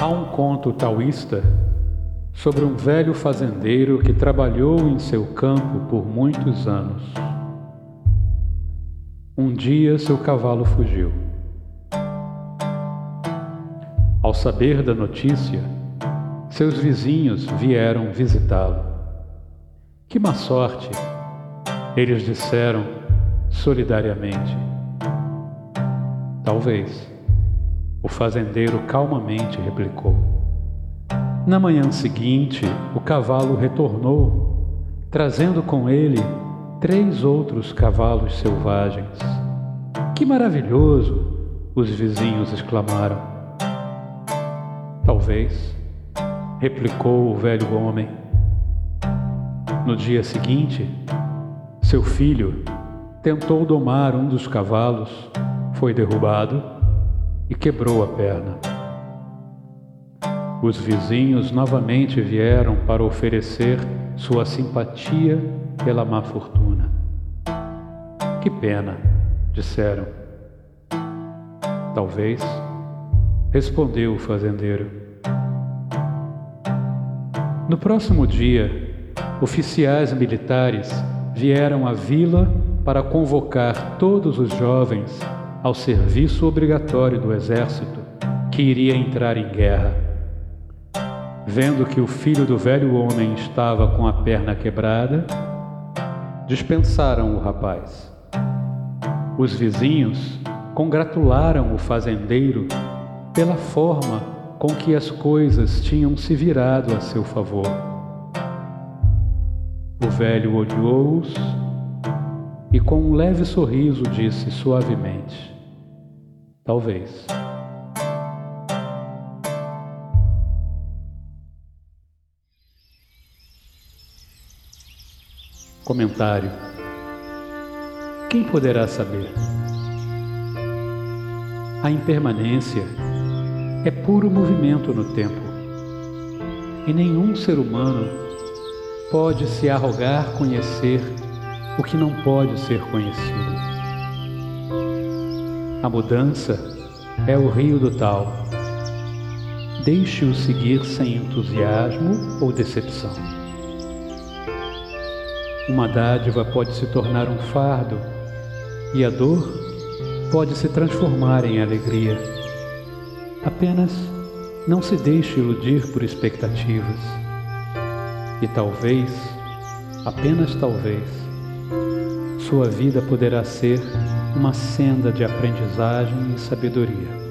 Há um conto taoísta sobre um velho fazendeiro que trabalhou em seu campo por muitos anos. Um dia seu cavalo fugiu. Ao saber da notícia, seus vizinhos vieram visitá-lo. Que má sorte! Eles disseram solidariamente. Talvez. O fazendeiro calmamente replicou. Na manhã seguinte, o cavalo retornou, trazendo com ele três outros cavalos selvagens. Que maravilhoso! os vizinhos exclamaram. Talvez, replicou o velho homem. No dia seguinte, seu filho tentou domar um dos cavalos, foi derrubado e quebrou a perna. Os vizinhos novamente vieram para oferecer sua simpatia pela má fortuna. Que pena, disseram. Talvez, respondeu o fazendeiro. No próximo dia, oficiais militares vieram à vila para convocar todos os jovens ao serviço obrigatório do exército que iria entrar em guerra. Vendo que o filho do velho homem estava com a perna quebrada, dispensaram o rapaz. Os vizinhos congratularam o fazendeiro pela forma com que as coisas tinham se virado a seu favor. O velho olhou-os e com um leve sorriso disse suavemente: Talvez. Comentário: Quem poderá saber? A impermanência é puro movimento no tempo, e nenhum ser humano pode se arrogar conhecer o que não pode ser conhecido. A mudança é o rio do tal. Deixe-o seguir sem entusiasmo ou decepção. Uma dádiva pode se tornar um fardo e a dor pode se transformar em alegria. Apenas não se deixe iludir por expectativas. E talvez, apenas talvez, sua vida poderá ser uma senda de aprendizagem e sabedoria.